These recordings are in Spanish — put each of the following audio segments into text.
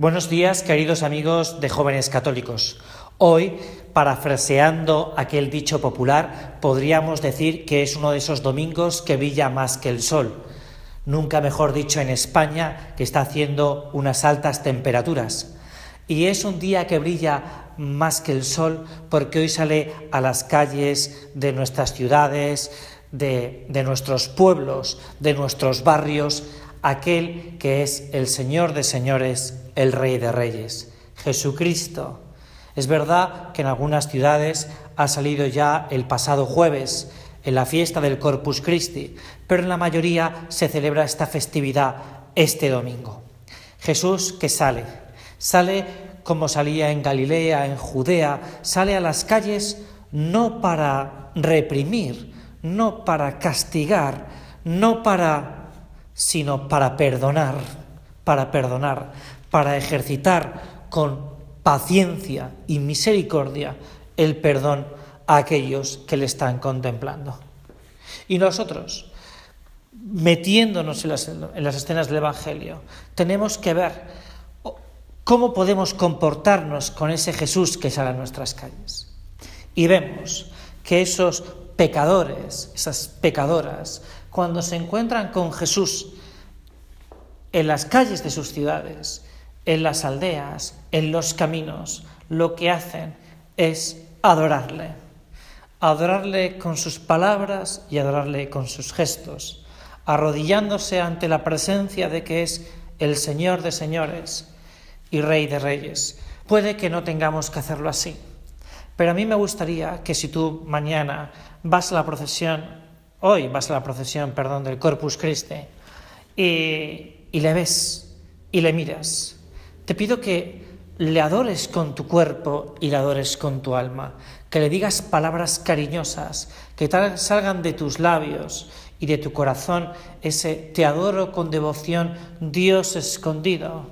Buenos días, queridos amigos de jóvenes católicos. Hoy, parafraseando aquel dicho popular, podríamos decir que es uno de esos domingos que brilla más que el sol. Nunca mejor dicho en España, que está haciendo unas altas temperaturas. Y es un día que brilla más que el sol porque hoy sale a las calles de nuestras ciudades, de, de nuestros pueblos, de nuestros barrios, aquel que es el Señor de señores, el Rey de reyes, Jesucristo. Es verdad que en algunas ciudades ha salido ya el pasado jueves, en la fiesta del Corpus Christi, pero en la mayoría se celebra esta festividad este domingo. Jesús que sale, sale como salía en Galilea, en Judea, sale a las calles no para reprimir, no para castigar, no para sino para perdonar, para perdonar, para ejercitar con paciencia y misericordia el perdón a aquellos que le están contemplando. Y nosotros, metiéndonos en las, escenas del Evangelio, tenemos que ver cómo podemos comportarnos con ese Jesús que sale a nuestras calles. Y vemos que esos pecadores, esas pecadoras, cuando se encuentran con Jesús en las calles de sus ciudades, en las aldeas, en los caminos, lo que hacen es adorarle. Adorarle con sus palabras y adorarle con sus gestos, arrodillándose ante la presencia de que es el Señor de señores y Rey de reyes. Puede que no tengamos que hacerlo así, pero a mí me gustaría que si tú mañana vas a la procesión, hoy vas a la procesión, perdón, del Corpus Christi, y, le ves y le miras, te pido que le adores con tu cuerpo y le adores con tu alma, que le digas palabras cariñosas, que salgan de tus labios y de tu corazón ese te adoro con devoción, Dios escondido.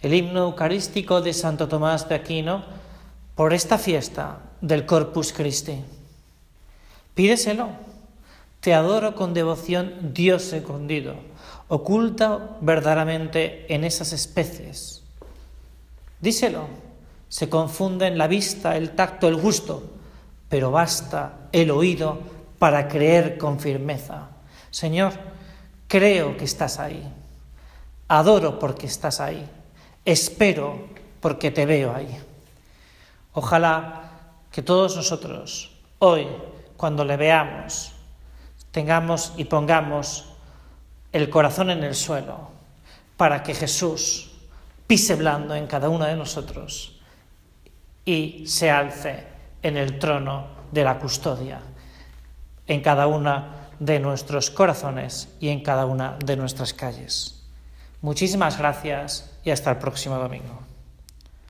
El himno eucarístico de Santo Tomás de Aquino por esta fiesta del Corpus Christi. Pídeselo. Te adoro con devoción, Dios escondido, oculta verdaderamente en esas especies. Díselo. Se confunden la vista, el tacto, el gusto, pero basta el oído para creer con firmeza. Señor, creo que estás ahí. Adoro porque estás ahí. Espero porque te veo ahí. Ojalá que todos nosotros hoy, cuando le veamos, tengamos y pongamos el corazón en el suelo para que Jesús pise blando en cada uno de nosotros y se alce en el trono de la custodia en cada una de nuestros corazones y en cada una de nuestras calles. Muchísimas gracias y hasta el próximo domingo.